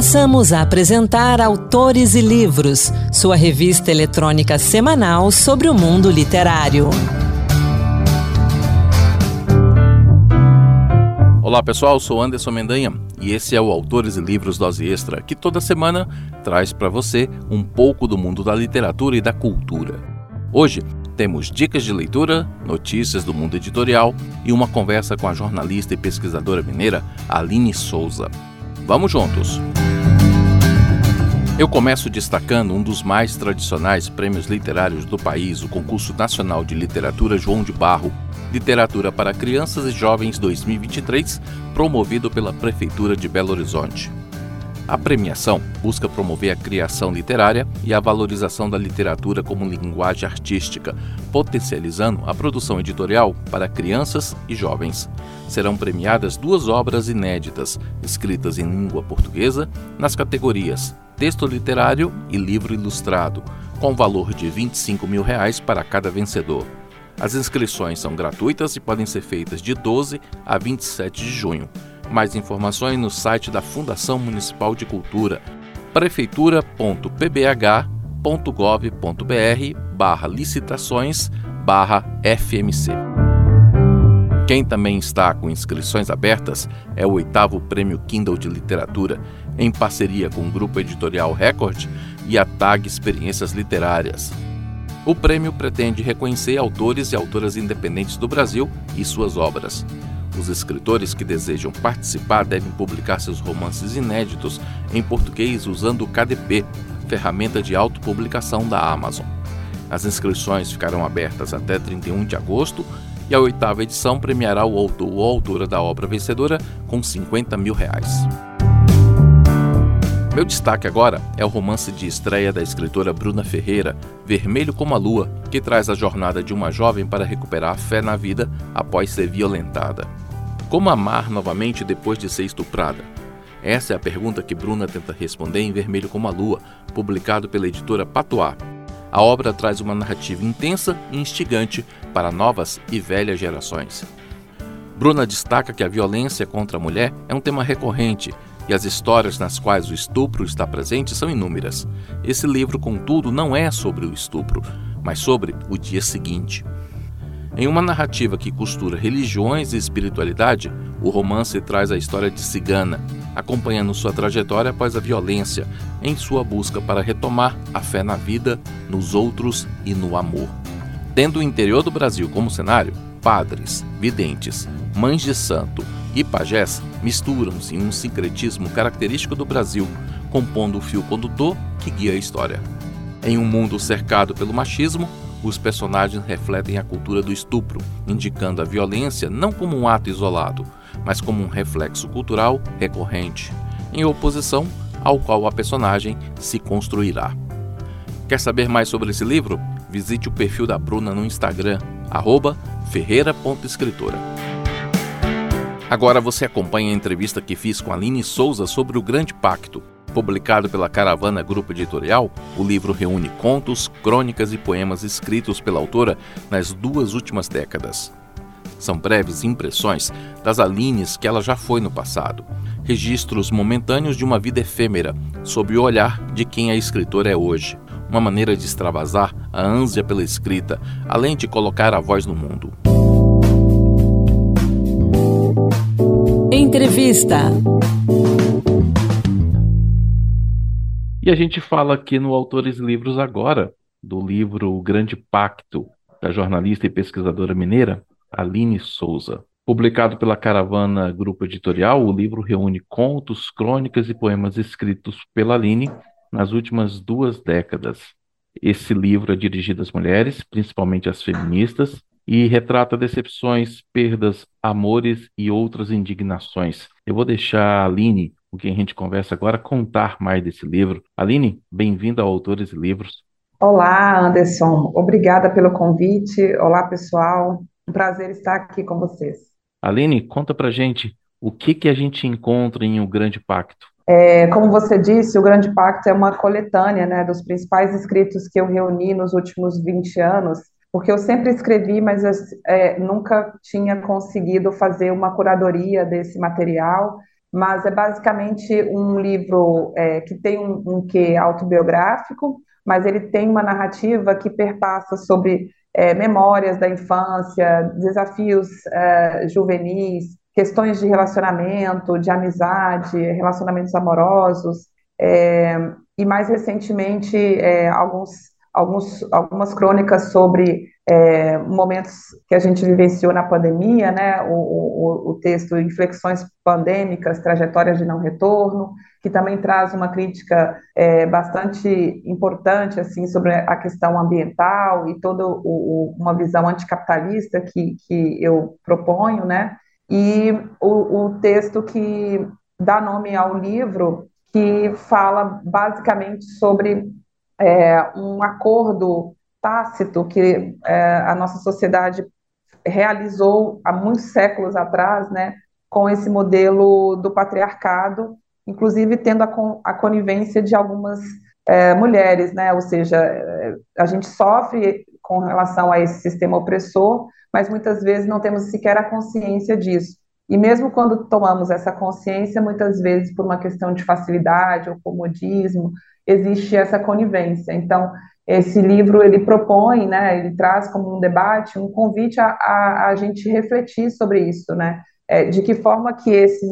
Passamos a apresentar Autores e Livros, sua revista eletrônica semanal sobre o mundo literário. Olá pessoal, sou Anderson Mendanha e esse é o Autores e Livros Dose Extra, que toda semana traz para você um pouco do mundo da literatura e da cultura. Hoje temos dicas de leitura, notícias do mundo editorial e uma conversa com a jornalista e pesquisadora mineira Aline Souza. Vamos juntos! Eu começo destacando um dos mais tradicionais prêmios literários do país, o Concurso Nacional de Literatura João de Barro, Literatura para Crianças e Jovens 2023, promovido pela Prefeitura de Belo Horizonte. A premiação busca promover a criação literária e a valorização da literatura como linguagem artística, potencializando a produção editorial para crianças e jovens. Serão premiadas duas obras inéditas, escritas em língua portuguesa, nas categorias Texto Literário e Livro Ilustrado, com valor de 25 mil reais para cada vencedor. As inscrições são gratuitas e podem ser feitas de 12 a 27 de junho. Mais informações no site da Fundação Municipal de Cultura, prefeitura.pbh.gov.br barra licitações barra FMC. Quem também está com inscrições abertas é o oitavo Prêmio Kindle de Literatura, em parceria com o Grupo Editorial Record e a TAG Experiências Literárias. O prêmio pretende reconhecer autores e autoras independentes do Brasil e suas obras. Os escritores que desejam participar devem publicar seus romances inéditos em português usando o KDP, ferramenta de autopublicação da Amazon. As inscrições ficarão abertas até 31 de agosto e a oitava edição premiará o autor ou autora da obra vencedora com 50 mil reais. Meu destaque agora é o romance de estreia da escritora Bruna Ferreira, Vermelho como a Lua, que traz a jornada de uma jovem para recuperar a fé na vida após ser violentada. Como amar novamente depois de ser estuprada? Essa é a pergunta que Bruna tenta responder em Vermelho como a Lua, publicado pela editora Patois. A obra traz uma narrativa intensa e instigante para novas e velhas gerações. Bruna destaca que a violência contra a mulher é um tema recorrente e as histórias nas quais o estupro está presente são inúmeras. Esse livro, contudo, não é sobre o estupro, mas sobre o dia seguinte. Em uma narrativa que costura religiões e espiritualidade, o romance traz a história de Cigana, acompanhando sua trajetória após a violência, em sua busca para retomar a fé na vida, nos outros e no amor. Tendo o interior do Brasil como cenário, padres, videntes, mães de santo, e pajés misturam-se em um sincretismo característico do Brasil, compondo o fio condutor que guia a história. Em um mundo cercado pelo machismo, os personagens refletem a cultura do estupro, indicando a violência não como um ato isolado, mas como um reflexo cultural recorrente, em oposição ao qual a personagem se construirá. Quer saber mais sobre esse livro? Visite o perfil da Bruna no Instagram, ferreira.escritora. Agora você acompanha a entrevista que fiz com Aline Souza sobre o Grande Pacto. Publicado pela Caravana Grupo Editorial, o livro reúne contos, crônicas e poemas escritos pela autora nas duas últimas décadas. São breves impressões das Alines que ela já foi no passado, registros momentâneos de uma vida efêmera, sob o olhar de quem a escritora é hoje. Uma maneira de extravasar a ânsia pela escrita, além de colocar a voz no mundo. Entrevista. E a gente fala aqui no Autores Livros agora, do livro O Grande Pacto, da jornalista e pesquisadora mineira Aline Souza. Publicado pela Caravana Grupo Editorial, o livro reúne contos, crônicas e poemas escritos pela Aline nas últimas duas décadas. Esse livro é dirigido às mulheres, principalmente às feministas, e retrata decepções, perdas, amores e outras indignações. Eu vou deixar a Aline, com quem a gente conversa agora, contar mais desse livro. Aline, bem-vinda ao Autores e Livros. Olá, Anderson. Obrigada pelo convite. Olá, pessoal. Um prazer estar aqui com vocês. Aline, conta pra gente o que, que a gente encontra em O Grande Pacto. É, como você disse, o Grande Pacto é uma coletânea né, dos principais escritos que eu reuni nos últimos 20 anos porque eu sempre escrevi, mas é, nunca tinha conseguido fazer uma curadoria desse material. mas é basicamente um livro é, que tem um, um quê autobiográfico, mas ele tem uma narrativa que perpassa sobre é, memórias da infância, desafios é, juvenis, questões de relacionamento, de amizade, relacionamentos amorosos, é, e mais recentemente é, alguns, alguns, algumas crônicas sobre é, momentos que a gente vivenciou na pandemia, né, o, o, o, texto Inflexões Pandêmicas, Trajetórias de Não Retorno, que também traz uma crítica é, bastante importante assim sobre a questão ambiental e toda o, uma visão anticapitalista que, que eu proponho, né, e o, texto que dá nome ao livro, que fala basicamente sobre é, um acordo tácito que é, a nossa sociedade realizou há muitos séculos atrás, né, com esse modelo do patriarcado, inclusive tendo a, a conivência de algumas é, mulheres, né, ou seja, é, a gente sofre com relação a esse sistema opressor, mas muitas vezes não temos sequer a consciência disso. E mesmo quando tomamos essa consciência, muitas vezes por uma questão de facilidade ou comodismo, existe essa conivência. Então, esse livro ele propõe, né, ele traz como um debate, um convite a, a, a gente refletir sobre isso, né, é, de que forma que esse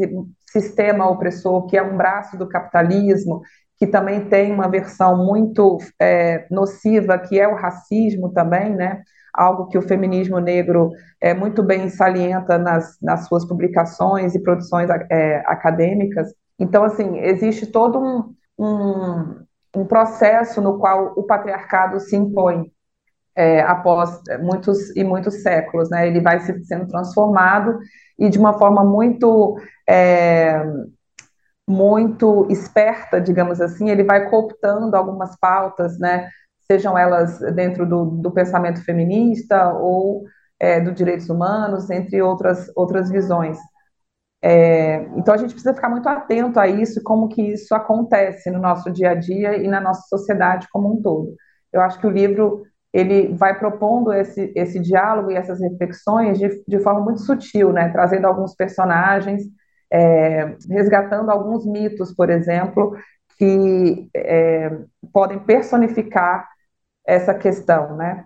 sistema opressor, que é um braço do capitalismo, que também tem uma versão muito é, nociva, que é o racismo também, né, algo que o feminismo negro é, muito bem salienta nas, nas suas publicações e produções é, acadêmicas. Então, assim, existe todo um, um um processo no qual o patriarcado se impõe é, após muitos e muitos séculos, né? Ele vai se, sendo transformado e de uma forma muito é, muito esperta, digamos assim, ele vai cooptando algumas pautas, né? Sejam elas dentro do, do pensamento feminista ou é, dos direitos humanos, entre outras outras visões. É, então a gente precisa ficar muito atento a isso, como que isso acontece no nosso dia a dia e na nossa sociedade como um todo. Eu acho que o livro ele vai propondo esse, esse diálogo e essas reflexões de, de forma muito sutil, né? trazendo alguns personagens, é, resgatando alguns mitos, por exemplo, que é, podem personificar essa questão, né?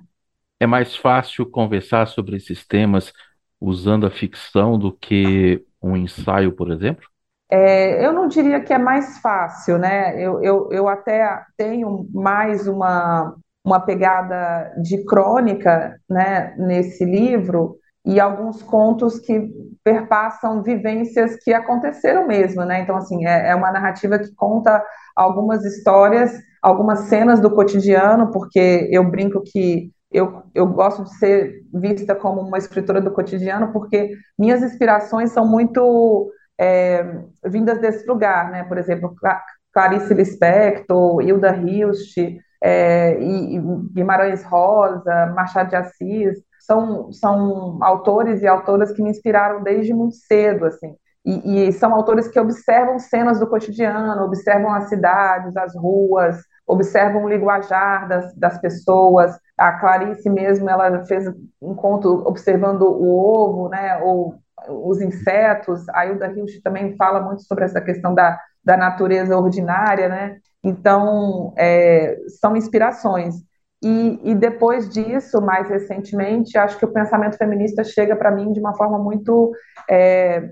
É mais fácil conversar sobre esses temas usando a ficção do que um ensaio, por exemplo? É, eu não diria que é mais fácil, né? Eu, eu, eu até tenho mais uma, uma pegada de crônica né, nesse livro e alguns contos que perpassam vivências que aconteceram mesmo, né? Então, assim, é, é uma narrativa que conta algumas histórias, algumas cenas do cotidiano, porque eu brinco que eu, eu gosto de ser vista como uma escritora do cotidiano porque minhas inspirações são muito é, vindas desse lugar, né? Por exemplo, Clarice Lispector, Hilda Hilst, é, e, Guimarães Rosa, Machado de Assis, são, são autores e autoras que me inspiraram desde muito cedo, assim. E, e, são autores que observam cenas do cotidiano, observam as cidades, as ruas, observam o linguajar das, das pessoas, a Clarice mesmo, ela fez um conto observando o ovo, né, ou os insetos. A Hilda Hilst também fala muito sobre essa questão da, da natureza ordinária, né? Então, é, são inspirações. E, e, depois disso, mais recentemente, acho que o pensamento feminista chega para mim de uma forma muito é,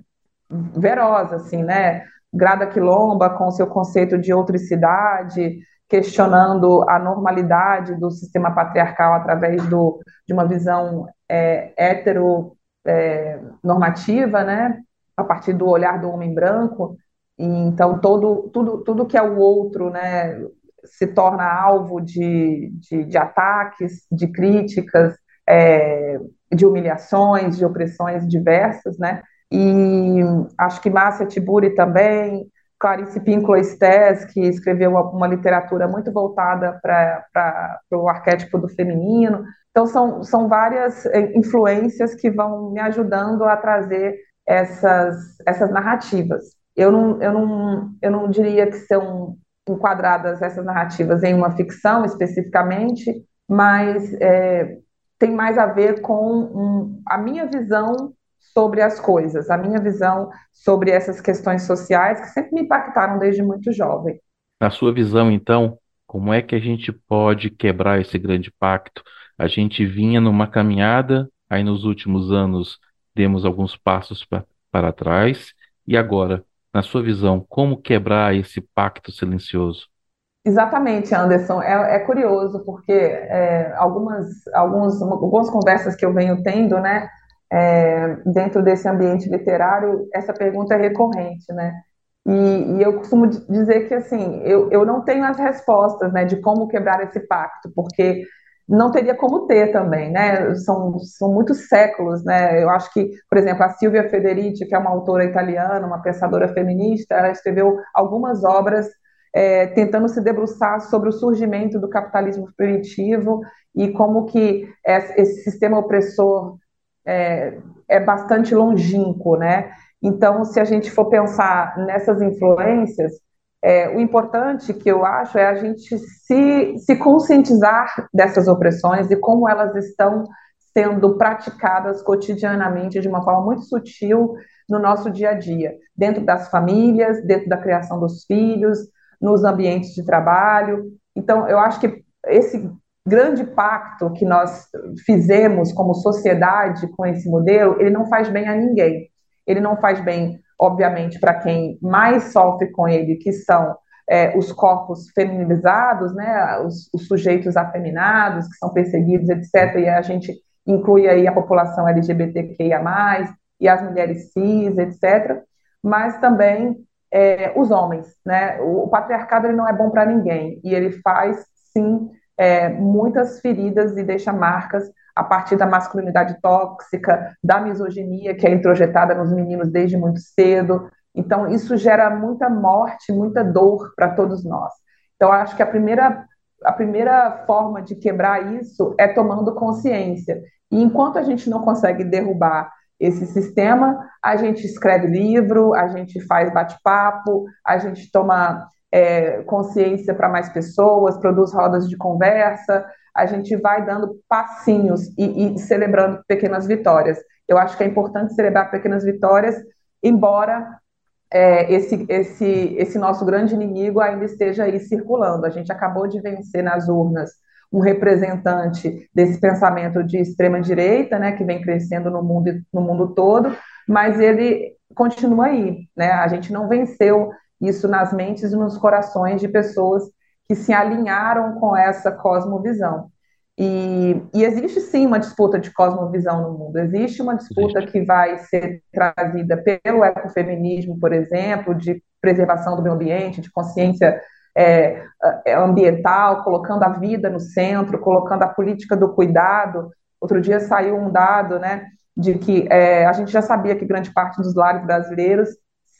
verosa, assim, né? Grada Quilomba, com seu conceito de outricidade, questionando a normalidade do sistema patriarcal através do, de uma visão é, heteronormativa, é, né, a partir do olhar do homem branco. E, então, todo, tudo, tudo que é o outro né, se torna alvo de, de, de ataques, de críticas, é, de humilhações, de opressões diversas, né? E acho que Márcia Tiburi também, Clarice Estés, que escreveu uma literatura muito voltada para o arquétipo do feminino. Então, são, são várias eh, influências que vão me ajudando a trazer essas, essas narrativas. Eu não, eu, não, eu não diria que são enquadradas essas narrativas em uma ficção especificamente, mas é, tem mais a ver com um, a minha visão sobre as coisas, a minha visão sobre essas questões sociais que sempre me impactaram desde muito jovem. Na sua visão, então, como é que a gente pode quebrar esse grande pacto? A gente vinha numa caminhada, aí nos últimos anos demos alguns passos pra, para trás, e agora, na sua visão, como quebrar esse pacto silencioso? Exatamente, Anderson. É, é curioso, porque é, algumas, alguns, algumas conversas que eu venho tendo, né, é, dentro desse ambiente literário, essa pergunta é recorrente, né? E, e, eu costumo dizer que, assim, eu, eu não tenho as respostas, né, de como quebrar esse pacto, porque não teria como ter também, né? São, são muitos séculos, né? Eu acho que, por exemplo, a Silvia Federici, que é uma autora italiana, uma pensadora feminista, ela escreveu algumas obras é, tentando se debruçar sobre o surgimento do capitalismo primitivo e como que esse sistema opressor é, é bastante longínquo, né? Então, se a gente for pensar nessas influências, é, o importante que eu acho é a gente se, se conscientizar dessas opressões e como elas estão sendo praticadas cotidianamente de uma forma muito sutil no nosso dia a dia, dentro das famílias, dentro da criação dos filhos, nos ambientes de trabalho. Então, eu acho que esse grande pacto que nós fizemos como sociedade com esse modelo, ele não faz bem a ninguém. Ele não faz bem, obviamente, para quem mais sofre com ele, que são é, os corpos feminizados, né, os, os, sujeitos afeminados, que são perseguidos, etc. E a gente inclui aí a população LGBTQIA+, e as mulheres cis, etc. Mas também é, os homens, né? O, o patriarcado ele não é bom para ninguém e ele faz sim é, muitas feridas e deixa marcas a partir da masculinidade tóxica, da misoginia que é introjetada nos meninos desde muito cedo. Então isso gera muita morte, muita dor para todos nós. Então acho que a primeira a primeira forma de quebrar isso é tomando consciência. E enquanto a gente não consegue derrubar esse sistema, a gente escreve livro, a gente faz bate-papo, a gente toma é, consciência para mais pessoas, produz rodas de conversa, a gente vai dando passinhos e, e, celebrando pequenas vitórias. Eu acho que é importante celebrar pequenas vitórias, embora é, esse, esse, esse nosso grande inimigo ainda esteja aí circulando. A gente acabou de vencer nas urnas um representante desse pensamento de extrema direita, né, que vem crescendo no mundo, no mundo todo, mas ele continua aí, né? A gente não venceu isso nas mentes e nos corações de pessoas que se alinharam com essa cosmovisão. E, e, existe sim uma disputa de cosmovisão no mundo, existe uma disputa que vai ser trazida pelo ecofeminismo, por exemplo, de preservação do meio ambiente, de consciência é, é, ambiental, colocando a vida no centro, colocando a política do cuidado. Outro dia saiu um dado, né, de que é, a gente já sabia que grande parte dos lares brasileiros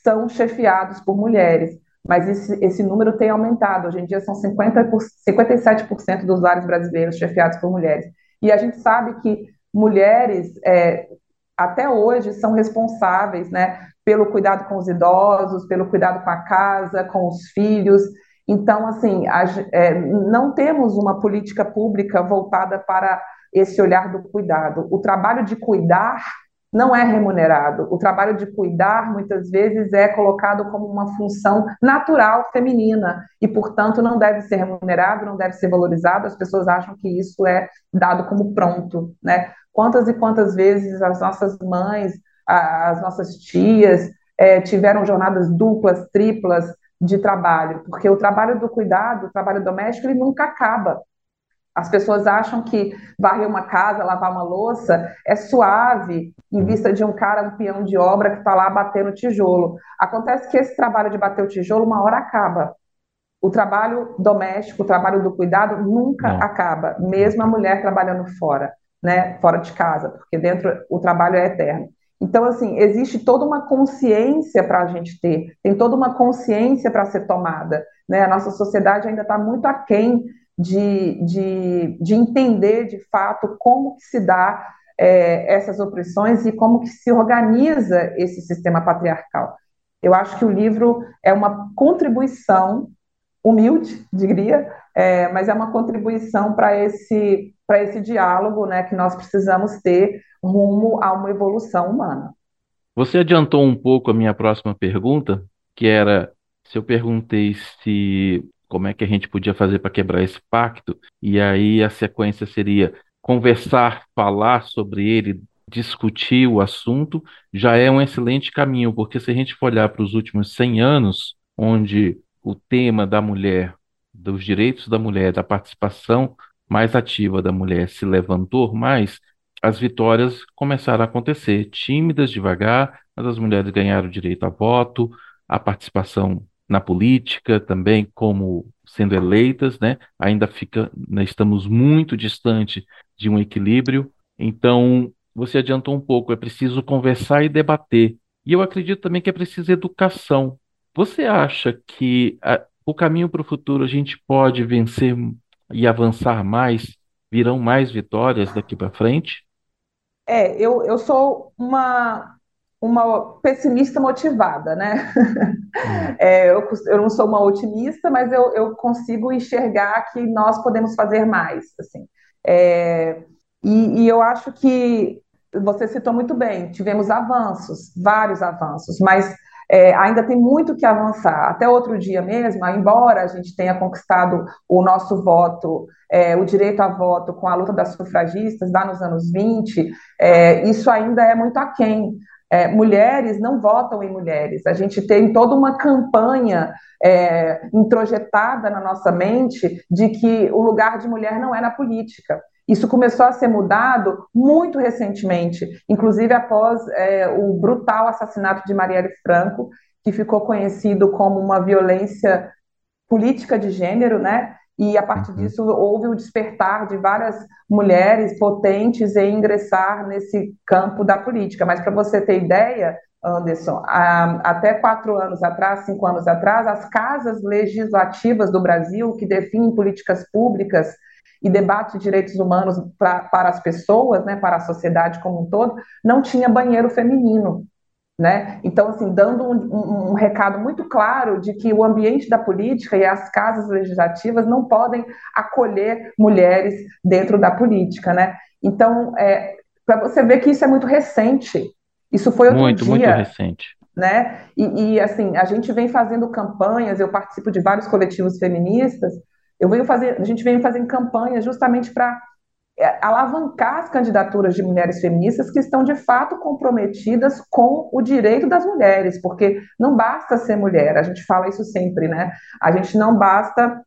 são chefiados por mulheres, mas esse, esse número tem aumentado. Hoje em dia são 50 por, 57% dos lares brasileiros chefiados por mulheres. E a gente sabe que mulheres, é, até hoje, são responsáveis né, pelo cuidado com os idosos, pelo cuidado com a casa, com os filhos. Então, assim, a, é, não temos uma política pública voltada para esse olhar do cuidado. O trabalho de cuidar não é remunerado. O trabalho de cuidar, muitas vezes, é colocado como uma função natural feminina e, portanto, não deve ser remunerado, não deve ser valorizado. As pessoas acham que isso é dado como pronto, né? Quantas e quantas vezes as nossas mães, as nossas tias é, tiveram jornadas duplas, triplas, de trabalho, porque o trabalho do cuidado, o trabalho doméstico, ele nunca acaba. As pessoas acham que varrer uma casa, lavar uma louça é suave em vista de um cara, um peão de obra que está lá batendo tijolo. Acontece que esse trabalho de bater o tijolo, uma hora acaba. O trabalho doméstico, o trabalho do cuidado nunca Não. acaba, mesmo a mulher trabalhando fora, né, fora de casa, porque dentro o trabalho é eterno. Então, assim, existe toda uma consciência para a gente ter, tem toda uma consciência para ser tomada. Né? A nossa sociedade ainda está muito aquém de, de, de entender, de fato, como que se dá é, essas opressões e como que se organiza esse sistema patriarcal. Eu acho que o livro é uma contribuição, humilde, diria, é, mas é uma contribuição para esse, para esse diálogo né, que nós precisamos ter rumo a uma evolução humana. Você adiantou um pouco a minha próxima pergunta, que era se eu perguntei se como é que a gente podia fazer para quebrar esse pacto, e aí a sequência seria conversar, falar sobre ele, discutir o assunto, já é um excelente caminho, porque se a gente for olhar para os últimos 100 anos, onde o tema da mulher, dos direitos da mulher, da participação mais ativa da mulher se levantou mais, as vitórias começaram a acontecer, tímidas, devagar, mas as mulheres ganharam o direito a voto, a participação na política também como sendo eleitas, né? Ainda fica, né, estamos muito distante de um equilíbrio. Então, você adiantou um pouco, é preciso conversar e debater. E eu acredito também que é preciso educação. Você acha que a, o caminho para o futuro a gente pode vencer e avançar mais? Virão mais vitórias daqui para frente? É, eu, eu sou uma, uma pessimista motivada, né? Hum. É, eu, eu não sou uma otimista, mas eu, eu consigo enxergar que nós podemos fazer mais, assim. É, e, e eu acho que você citou muito bem, tivemos avanços, vários avanços, mas é, ainda tem muito que avançar. Até outro dia mesmo, embora a gente tenha conquistado o nosso voto, é, o direito a voto com a luta das sufragistas lá nos anos 20, é, isso ainda é muito aquém. É, mulheres não votam em mulheres. A gente tem toda uma campanha é, introjetada na nossa mente de que o lugar de mulher não é na política. Isso começou a ser mudado muito recentemente, inclusive após é, o brutal assassinato de Marielle Franco, que ficou conhecido como uma violência política de gênero, né? E a partir uhum. disso houve o despertar de várias mulheres potentes em ingressar nesse campo da política. Mas para você ter ideia, Anderson, até quatro anos atrás, cinco anos atrás, as casas legislativas do Brasil que definem políticas públicas e debate de direitos humanos pra, para as pessoas, né, para a sociedade como um todo, não tinha banheiro feminino. Né? Então, assim, dando um, um, um, recado muito claro de que o ambiente da política e as casas legislativas não podem acolher mulheres dentro da política, né? Então, é, para você ver que isso é muito recente. Isso foi outro muito, dia. Muito recente. Né? E, e, assim, a gente vem fazendo campanhas, eu participo de vários coletivos feministas, eu venho fazer, a gente vem fazendo campanhas justamente para alavancar as candidaturas de mulheres feministas que estão de fato comprometidas com o direito das mulheres, porque não basta ser mulher, a gente fala isso sempre, né? A gente não basta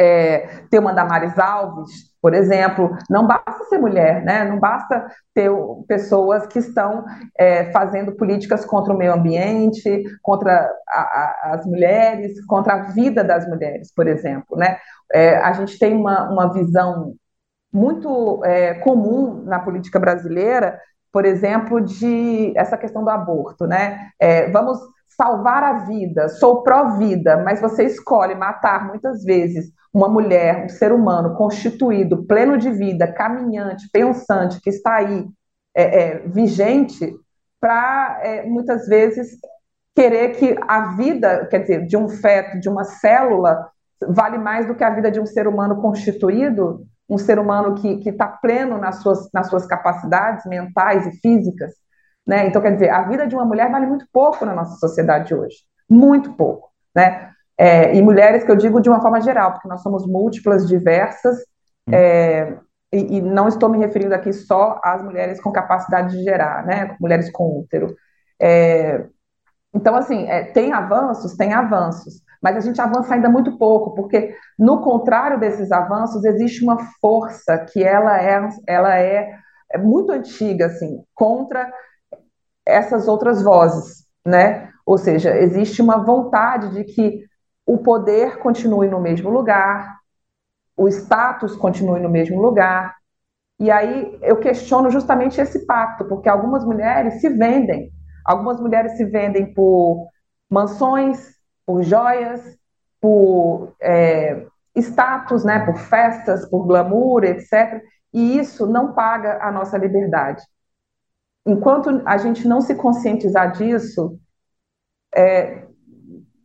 é, ter uma Damares Alves, por exemplo, não basta ser mulher, né? não basta ter pessoas que estão é, fazendo políticas contra o meio ambiente, contra a, a, as mulheres, contra a vida das mulheres, por exemplo. Né? É, a gente tem uma, uma visão muito é, comum na política brasileira, por exemplo, de essa questão do aborto. Né? É, vamos salvar a vida, sou pró-vida, mas você escolhe matar muitas vezes uma mulher, um ser humano constituído, pleno de vida, caminhante, pensante, que está aí é, é, vigente, para é, muitas vezes querer que a vida, quer dizer, de um feto, de uma célula, vale mais do que a vida de um ser humano constituído, um ser humano que está pleno nas suas, nas suas capacidades mentais e físicas. Né? Então, quer dizer, a vida de uma mulher vale muito pouco na nossa sociedade hoje, muito pouco. Né? É, e mulheres que eu digo de uma forma geral, porque nós somos múltiplas, diversas, hum. é, e, e, não estou me referindo aqui só às mulheres com capacidade de gerar, né? Mulheres com útero. É, então, assim, é, tem avanços, tem avanços, mas a gente avança ainda muito pouco, porque no contrário desses avanços existe uma força que ela é, ela é, é muito antiga, assim, contra essas outras vozes, né? Ou seja, existe uma vontade de que o poder continue no mesmo lugar, o status continue no mesmo lugar. E aí eu questiono justamente esse pacto, porque algumas mulheres se vendem, algumas mulheres se vendem por mansões, por joias, por é, status, né, por festas, por glamour, etc. E isso não paga a nossa liberdade. Enquanto a gente não se conscientizar disso, é,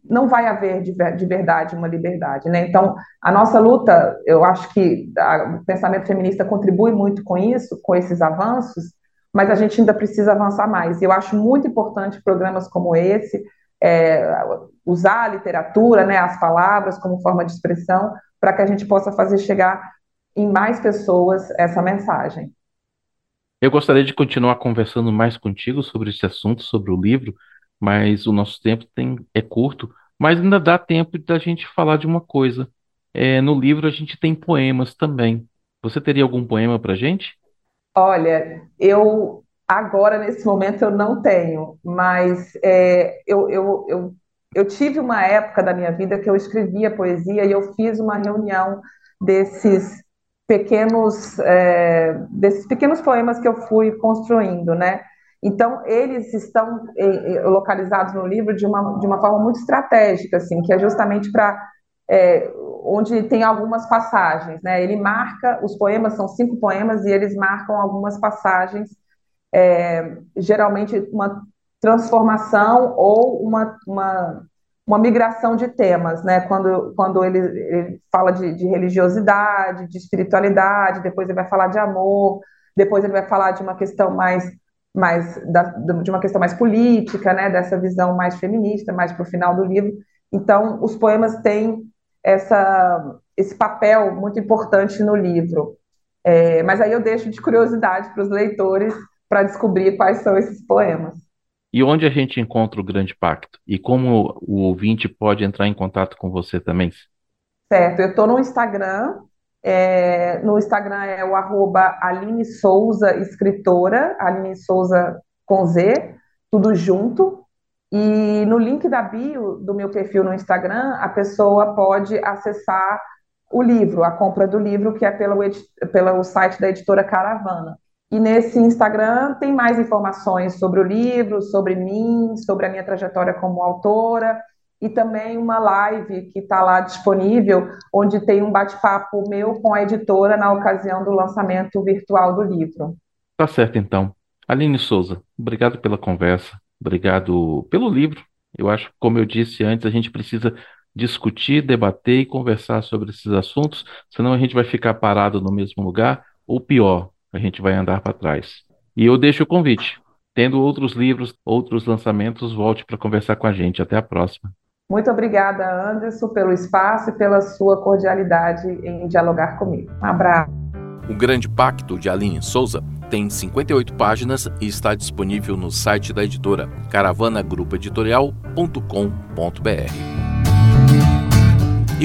não vai haver de, de verdade uma liberdade. Né? Então, a nossa luta, eu acho que a, o pensamento feminista contribui muito com isso, com esses avanços, mas a gente ainda precisa avançar mais. E eu acho muito importante programas como esse, é, usar a literatura, né, as palavras como forma de expressão, para que a gente possa fazer chegar em mais pessoas essa mensagem. Eu gostaria de continuar conversando mais contigo sobre esse assunto, sobre o livro, mas o nosso tempo tem, é curto, mas ainda dá tempo da gente falar de uma coisa. É, no livro a gente tem poemas também. Você teria algum poema para gente? Olha, eu agora nesse momento eu não tenho, mas é, eu, eu, eu, eu tive uma época da minha vida que eu escrevia poesia e eu fiz uma reunião desses pequenos é, desses pequenos poemas que eu fui construindo, né? Então eles estão é, localizados no livro de uma de uma forma muito estratégica, assim, que é justamente para é, onde tem algumas passagens, né? Ele marca os poemas são cinco poemas e eles marcam algumas passagens, é, geralmente uma transformação ou uma, uma uma migração de temas, né? Quando, quando ele, ele fala de, de, religiosidade, de espiritualidade, depois ele vai falar de amor, depois ele vai falar de uma questão mais, mais da, de uma questão mais política, né? Dessa visão mais feminista, mais para o final do livro. Então, os poemas têm essa, esse papel muito importante no livro. É, mas aí eu deixo de curiosidade para os leitores para descobrir quais são esses poemas. E onde a gente encontra o Grande Pacto? E como o ouvinte pode entrar em contato com você também? Certo, eu estou no Instagram. É, no Instagram é o arroba Aline Souza Escritora, Aline Souza com Z, tudo junto. E no link da bio do meu perfil no Instagram, a pessoa pode acessar o livro, a compra do livro, que é pelo, pelo site da editora Caravana. E nesse Instagram tem mais informações sobre o livro, sobre mim, sobre a minha trajetória como autora e também uma live que está lá disponível, onde tem um bate-papo meu com a editora na ocasião do lançamento virtual do livro. Tá certo, então. Aline Souza, obrigado pela conversa, obrigado pelo livro. Eu acho, como eu disse antes, a gente precisa discutir, debater e conversar sobre esses assuntos, senão a gente vai ficar parado no mesmo lugar, ou pior, a gente vai andar para trás. E eu deixo o convite. Tendo outros livros, outros lançamentos, volte para conversar com a gente. Até a próxima. Muito obrigada, Anderson, pelo espaço e pela sua cordialidade em dialogar comigo. Um abraço. O Grande Pacto de Aline Souza tem 58 páginas e está disponível no site da editora caravanagrupoeditorial.com.br.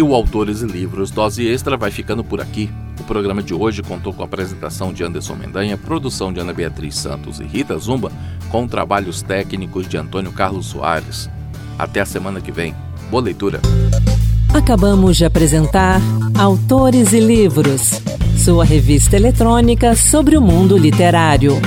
E o Autores e Livros Dose Extra vai ficando por aqui. O programa de hoje contou com a apresentação de Anderson Mendanha, produção de Ana Beatriz Santos e Rita Zumba, com trabalhos técnicos de Antônio Carlos Soares. Até a semana que vem. Boa leitura. Acabamos de apresentar Autores e Livros, sua revista eletrônica sobre o mundo literário.